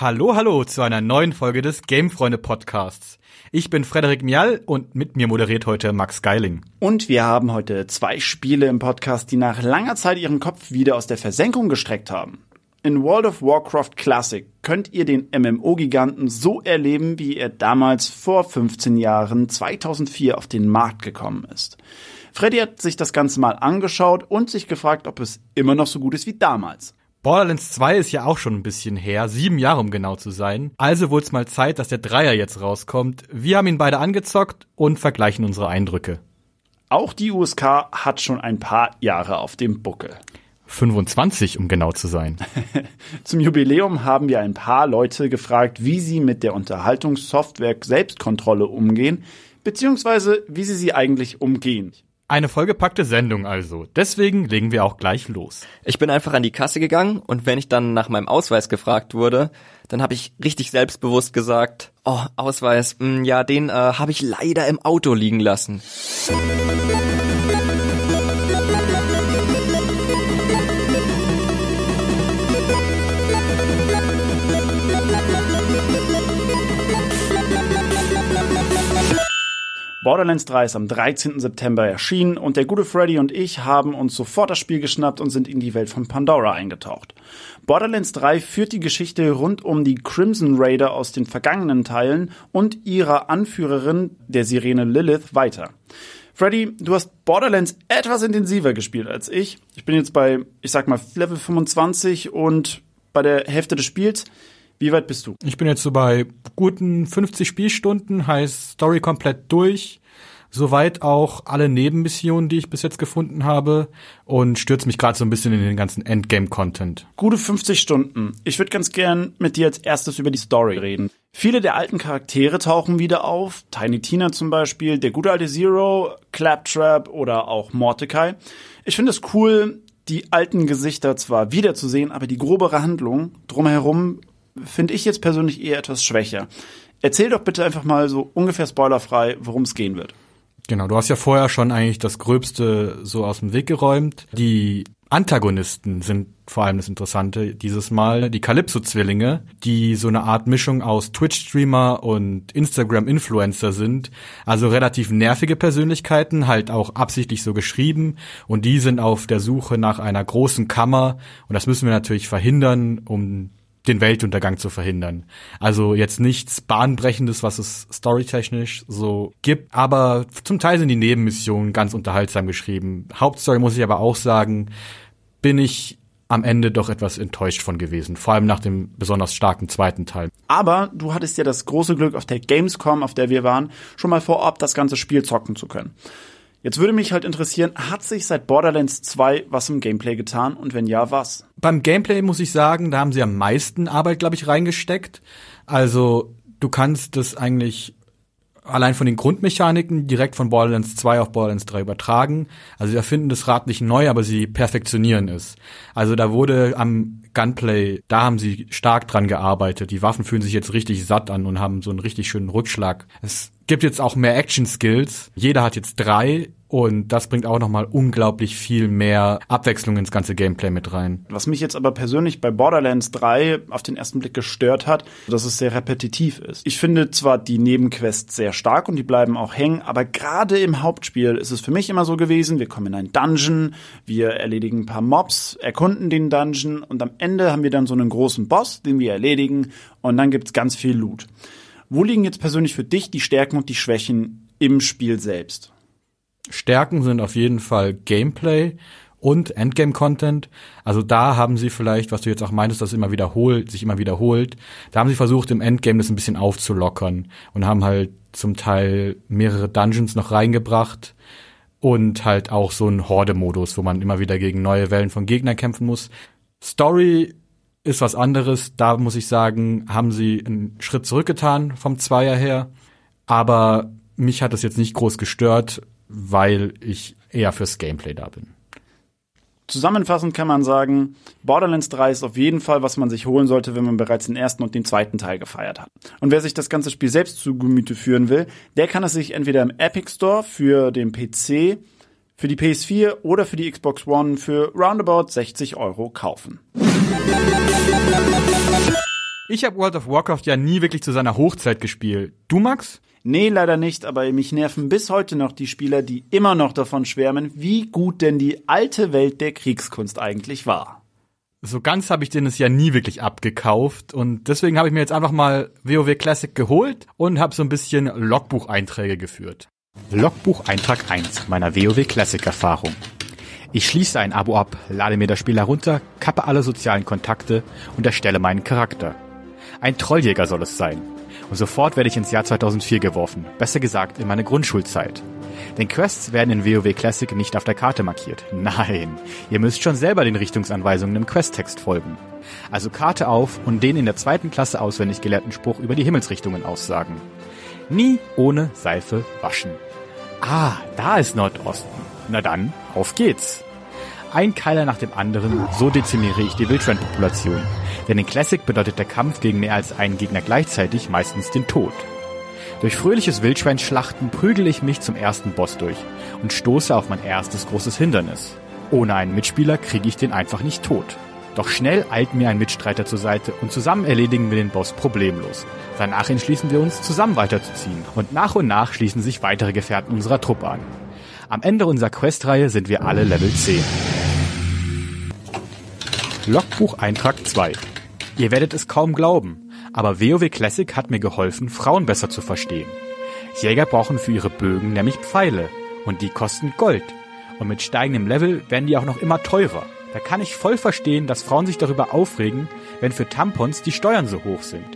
Hallo, hallo zu einer neuen Folge des Gamefreunde Podcasts. Ich bin Frederik Mial und mit mir moderiert heute Max Geiling. Und wir haben heute zwei Spiele im Podcast, die nach langer Zeit ihren Kopf wieder aus der Versenkung gestreckt haben. In World of Warcraft Classic könnt ihr den MMO-Giganten so erleben, wie er damals vor 15 Jahren 2004 auf den Markt gekommen ist. Freddy hat sich das Ganze mal angeschaut und sich gefragt, ob es immer noch so gut ist wie damals. Borderlands 2 ist ja auch schon ein bisschen her, sieben Jahre um genau zu sein. Also wurde es mal Zeit, dass der Dreier jetzt rauskommt. Wir haben ihn beide angezockt und vergleichen unsere Eindrücke. Auch die USK hat schon ein paar Jahre auf dem Buckel. 25, um genau zu sein. Zum Jubiläum haben wir ein paar Leute gefragt, wie sie mit der Unterhaltungssoftware Selbstkontrolle umgehen, beziehungsweise wie sie sie eigentlich umgehen. Eine vollgepackte Sendung also. Deswegen legen wir auch gleich los. Ich bin einfach an die Kasse gegangen und wenn ich dann nach meinem Ausweis gefragt wurde, dann habe ich richtig selbstbewusst gesagt, oh, Ausweis, mh, hm, ja, den äh, habe ich leider im Auto liegen lassen. Borderlands 3 ist am 13. September erschienen und der gute Freddy und ich haben uns sofort das Spiel geschnappt und sind in die Welt von Pandora eingetaucht. Borderlands 3 führt die Geschichte rund um die Crimson Raider aus den vergangenen Teilen und ihrer Anführerin, der Sirene Lilith, weiter. Freddy, du hast Borderlands etwas intensiver gespielt als ich. Ich bin jetzt bei, ich sag mal, Level 25 und bei der Hälfte des Spiels. Wie weit bist du? Ich bin jetzt so bei guten 50 Spielstunden, heißt Story komplett durch. Soweit auch alle Nebenmissionen, die ich bis jetzt gefunden habe und stürze mich gerade so ein bisschen in den ganzen Endgame-Content. Gute 50 Stunden. Ich würde ganz gern mit dir als erstes über die Story reden. Viele der alten Charaktere tauchen wieder auf. Tiny Tina zum Beispiel, der gute alte Zero, Claptrap oder auch Mordecai. Ich finde es cool, die alten Gesichter zwar wiederzusehen, aber die grobere Handlung drumherum finde ich jetzt persönlich eher etwas schwächer. Erzähl doch bitte einfach mal so ungefähr spoilerfrei, worum es gehen wird. Genau, du hast ja vorher schon eigentlich das Gröbste so aus dem Weg geräumt. Die Antagonisten sind vor allem das Interessante dieses Mal. Die Calypso-Zwillinge, die so eine Art Mischung aus Twitch-Streamer und Instagram-Influencer sind. Also relativ nervige Persönlichkeiten, halt auch absichtlich so geschrieben. Und die sind auf der Suche nach einer großen Kammer. Und das müssen wir natürlich verhindern, um den Weltuntergang zu verhindern. Also jetzt nichts bahnbrechendes, was es storytechnisch so gibt, aber zum Teil sind die Nebenmissionen ganz unterhaltsam geschrieben. Hauptstory muss ich aber auch sagen, bin ich am Ende doch etwas enttäuscht von gewesen, vor allem nach dem besonders starken zweiten Teil. Aber du hattest ja das große Glück auf der Gamescom, auf der wir waren, schon mal vor Ort das ganze Spiel zocken zu können. Jetzt würde mich halt interessieren, hat sich seit Borderlands 2 was im Gameplay getan und wenn ja, was? Beim Gameplay muss ich sagen, da haben sie am meisten Arbeit, glaube ich, reingesteckt. Also du kannst das eigentlich allein von den Grundmechaniken direkt von Borderlands 2 auf Borderlands 3 übertragen. Also sie erfinden das Rad nicht neu, aber sie perfektionieren es. Also da wurde am Gunplay, da haben sie stark dran gearbeitet. Die Waffen fühlen sich jetzt richtig satt an und haben so einen richtig schönen Rückschlag. Es gibt jetzt auch mehr Action-Skills. Jeder hat jetzt drei und das bringt auch nochmal unglaublich viel mehr Abwechslung ins ganze Gameplay mit rein. Was mich jetzt aber persönlich bei Borderlands 3 auf den ersten Blick gestört hat, dass es sehr repetitiv ist. Ich finde zwar die Nebenquests sehr stark und die bleiben auch hängen, aber gerade im Hauptspiel ist es für mich immer so gewesen, wir kommen in einen Dungeon, wir erledigen ein paar Mobs, erkunden den Dungeon und am Ende haben wir dann so einen großen Boss, den wir erledigen und dann gibt's ganz viel Loot. Wo liegen jetzt persönlich für dich die Stärken und die Schwächen im Spiel selbst? Stärken sind auf jeden Fall Gameplay und Endgame-Content. Also da haben sie vielleicht, was du jetzt auch meintest, dass es immer wiederholt, sich immer wiederholt, da haben sie versucht, im Endgame das ein bisschen aufzulockern und haben halt zum Teil mehrere Dungeons noch reingebracht und halt auch so einen Horde-Modus, wo man immer wieder gegen neue Wellen von Gegnern kämpfen muss. Story ist was anderes. Da muss ich sagen, haben sie einen Schritt zurückgetan vom Zweier her. Aber mich hat das jetzt nicht groß gestört, weil ich eher fürs Gameplay da bin. Zusammenfassend kann man sagen, Borderlands 3 ist auf jeden Fall, was man sich holen sollte, wenn man bereits den ersten und den zweiten Teil gefeiert hat. Und wer sich das ganze Spiel selbst zu Gemüte führen will, der kann es sich entweder im Epic Store für den PC, für die PS4 oder für die Xbox One für roundabout 60 Euro kaufen. Ich habe World of Warcraft ja nie wirklich zu seiner Hochzeit gespielt. Du, Max? Nee, leider nicht, aber mich nerven bis heute noch die Spieler, die immer noch davon schwärmen, wie gut denn die alte Welt der Kriegskunst eigentlich war. So ganz habe ich den es ja nie wirklich abgekauft und deswegen habe ich mir jetzt einfach mal WoW Classic geholt und habe so ein bisschen Logbucheinträge geführt. Logbucheintrag 1 meiner WoW Classic Erfahrung. Ich schließe ein Abo ab, lade mir das Spiel herunter, kappe alle sozialen Kontakte und erstelle meinen Charakter. Ein Trolljäger soll es sein. Und sofort werde ich ins Jahr 2004 geworfen, besser gesagt in meine Grundschulzeit. Denn Quests werden in WoW Classic nicht auf der Karte markiert. Nein, ihr müsst schon selber den Richtungsanweisungen im Questtext folgen. Also Karte auf und den in der zweiten Klasse auswendig gelehrten Spruch über die Himmelsrichtungen aussagen. Nie ohne Seife waschen. Ah, da ist Nordosten. Na dann, auf geht's. Ein Keiler nach dem anderen, so dezimiere ich die Wildschweinpopulation. Denn in Classic bedeutet der Kampf gegen mehr als einen Gegner gleichzeitig meistens den Tod. Durch fröhliches Wildschweinschlachten prügel ich mich zum ersten Boss durch und stoße auf mein erstes großes Hindernis. Ohne einen Mitspieler kriege ich den einfach nicht tot. Doch schnell eilt mir ein Mitstreiter zur Seite und zusammen erledigen wir den Boss problemlos. Danach entschließen wir uns, zusammen weiterzuziehen und nach und nach schließen sich weitere Gefährten unserer Truppe an. Am Ende unserer Questreihe sind wir alle Level 10. Logbucheintrag 2 Ihr werdet es kaum glauben, aber WoW Classic hat mir geholfen, Frauen besser zu verstehen. Jäger brauchen für ihre Bögen nämlich Pfeile und die kosten Gold. Und mit steigendem Level werden die auch noch immer teurer. Da kann ich voll verstehen, dass Frauen sich darüber aufregen, wenn für Tampons die Steuern so hoch sind.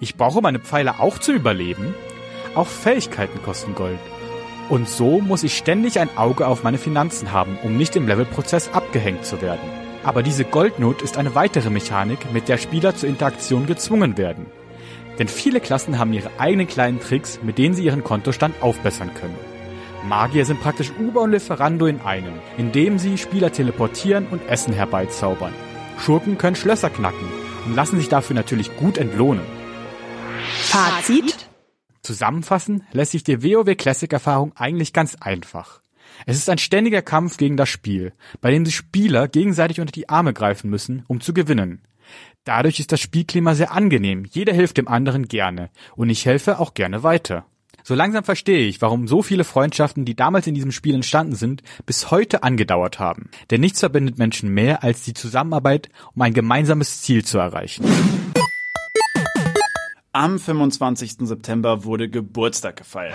Ich brauche meine Pfeile auch zu überleben. Auch Fähigkeiten kosten Gold. Und so muss ich ständig ein Auge auf meine Finanzen haben, um nicht im Levelprozess abgehängt zu werden. Aber diese Goldnot ist eine weitere Mechanik, mit der Spieler zur Interaktion gezwungen werden. Denn viele Klassen haben ihre eigenen kleinen Tricks, mit denen sie ihren Kontostand aufbessern können. Magier sind praktisch Uber und Lieferando in einem, indem sie Spieler teleportieren und Essen herbeizaubern. Schurken können Schlösser knacken und lassen sich dafür natürlich gut entlohnen. Fazit? Zusammenfassen lässt sich die WoW Classic Erfahrung eigentlich ganz einfach. Es ist ein ständiger Kampf gegen das Spiel, bei dem die Spieler gegenseitig unter die Arme greifen müssen, um zu gewinnen. Dadurch ist das Spielklima sehr angenehm, jeder hilft dem anderen gerne und ich helfe auch gerne weiter. So langsam verstehe ich, warum so viele Freundschaften, die damals in diesem Spiel entstanden sind, bis heute angedauert haben. Denn nichts verbindet Menschen mehr als die Zusammenarbeit, um ein gemeinsames Ziel zu erreichen. Am 25. September wurde Geburtstag gefeiert.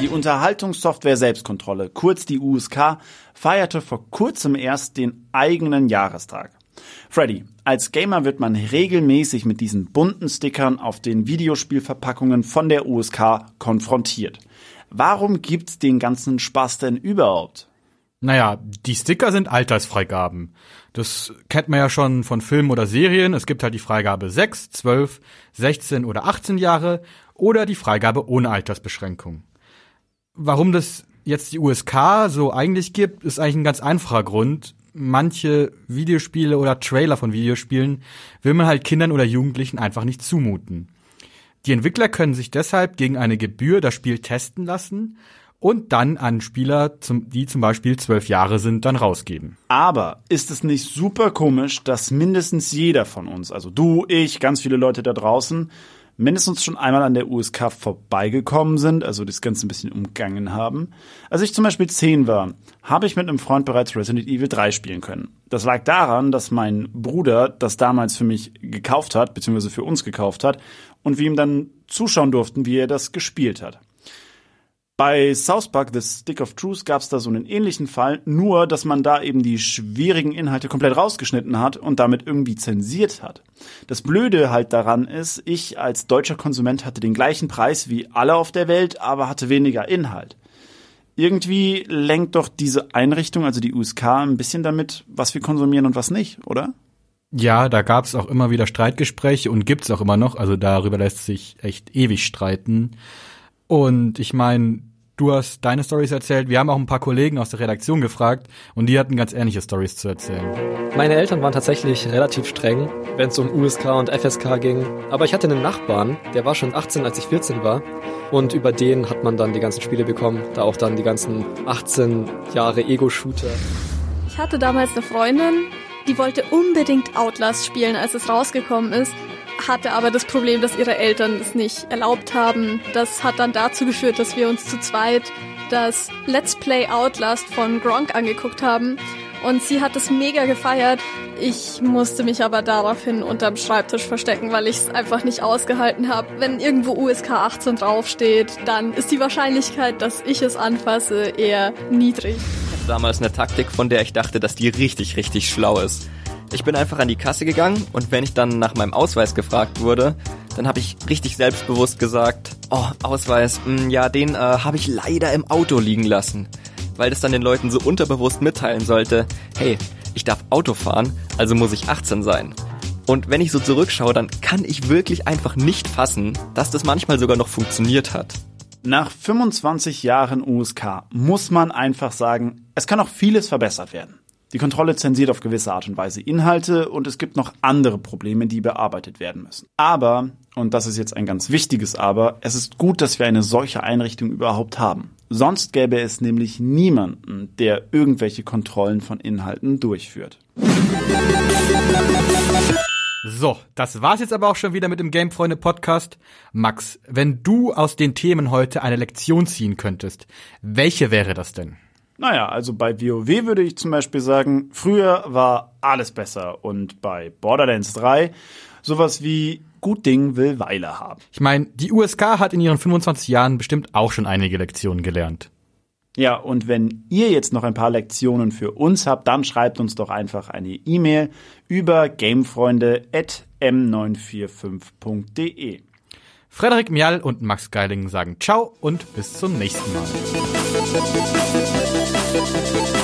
Die Unterhaltungssoftware Selbstkontrolle, kurz die USK, feierte vor kurzem erst den eigenen Jahrestag. Freddy, als Gamer wird man regelmäßig mit diesen bunten Stickern auf den Videospielverpackungen von der USK konfrontiert. Warum gibt's den ganzen Spaß denn überhaupt? Naja, die Sticker sind Altersfreigaben. Das kennt man ja schon von Filmen oder Serien. Es gibt halt die Freigabe 6, 12, 16 oder 18 Jahre oder die Freigabe ohne Altersbeschränkung. Warum das jetzt die USK so eigentlich gibt, ist eigentlich ein ganz einfacher Grund. Manche Videospiele oder Trailer von Videospielen will man halt Kindern oder Jugendlichen einfach nicht zumuten. Die Entwickler können sich deshalb gegen eine Gebühr das Spiel testen lassen und dann an Spieler, die zum Beispiel zwölf Jahre sind, dann rausgeben. Aber ist es nicht super komisch, dass mindestens jeder von uns, also du, ich, ganz viele Leute da draußen, mindestens schon einmal an der USK vorbeigekommen sind, also das Ganze ein bisschen umgangen haben. Als ich zum Beispiel zehn war, habe ich mit einem Freund bereits Resident Evil 3 spielen können. Das lag daran, dass mein Bruder das damals für mich gekauft hat, beziehungsweise für uns gekauft hat, und wir ihm dann zuschauen durften, wie er das gespielt hat. Bei South Park The Stick of Truth gab es da so einen ähnlichen Fall, nur dass man da eben die schwierigen Inhalte komplett rausgeschnitten hat und damit irgendwie zensiert hat. Das Blöde halt daran ist, ich als deutscher Konsument hatte den gleichen Preis wie alle auf der Welt, aber hatte weniger Inhalt. Irgendwie lenkt doch diese Einrichtung, also die USK, ein bisschen damit, was wir konsumieren und was nicht, oder? Ja, da gab es auch immer wieder Streitgespräche und gibt's auch immer noch. Also darüber lässt sich echt ewig streiten. Und ich meine, du hast deine Stories erzählt. Wir haben auch ein paar Kollegen aus der Redaktion gefragt und die hatten ganz ähnliche Stories zu erzählen. Meine Eltern waren tatsächlich relativ streng, wenn es um USK und FSK ging. Aber ich hatte einen Nachbarn, der war schon 18, als ich 14 war. Und über den hat man dann die ganzen Spiele bekommen. Da auch dann die ganzen 18 Jahre Ego-Shooter. Ich hatte damals eine Freundin, Die wollte unbedingt Outlast spielen, als es rausgekommen ist, hatte aber das Problem, dass ihre Eltern es nicht erlaubt haben. Das hat dann dazu geführt, dass wir uns zu zweit das Let's Play Outlast von Gronk angeguckt haben. Und sie hat es mega gefeiert. Ich musste mich aber daraufhin unterm Schreibtisch verstecken, weil ich es einfach nicht ausgehalten habe. Wenn irgendwo USK 18 draufsteht, dann ist die Wahrscheinlichkeit, dass ich es anfasse, eher niedrig. Damals eine Taktik, von der ich dachte, dass die richtig, richtig schlau ist. Ich bin einfach an die Kasse gegangen und wenn ich dann nach meinem Ausweis gefragt wurde, dann habe ich richtig selbstbewusst gesagt, oh, Ausweis, mh, mm, ja, den äh, habe ich leider im Auto liegen lassen. Weil das dann den Leuten so unterbewusst mitteilen sollte, hey, ich darf Auto fahren, also muss ich 18 sein. Und wenn ich so zurückschaue, dann kann ich wirklich einfach nicht fassen, dass das manchmal sogar noch funktioniert hat. Nach 25 Jahren USK muss man einfach sagen, es kann auch vieles verbessert werden. Die Kontrolle zensiert auf gewisse Art und Weise Inhalte und es gibt noch andere Probleme, die bearbeitet werden müssen. Aber, und das ist jetzt ein ganz wichtiges Aber, es ist gut, dass wir eine solche Einrichtung überhaupt haben. Sonst gäbe es nämlich niemanden, der irgendwelche Kontrollen von Inhalten durchführt. So, das war's jetzt aber auch schon wieder mit dem Gamefreunde Podcast. Max, wenn du aus den Themen heute eine Lektion ziehen könntest, welche wäre das denn? Naja, also bei WoW würde ich zum Beispiel sagen, früher war alles besser und bei Borderlands 3 sowas wie gut Ding will Weile haben. Ich meine, die USK hat in ihren 25 Jahren bestimmt auch schon einige Lektionen gelernt. Ja, und wenn ihr jetzt noch ein paar Lektionen für uns habt, dann schreibt uns doch einfach eine E-Mail über gamefreunde.m945.de. Frederik Mial und Max Geiling sagen Ciao und bis zum nächsten Mal. Thank you.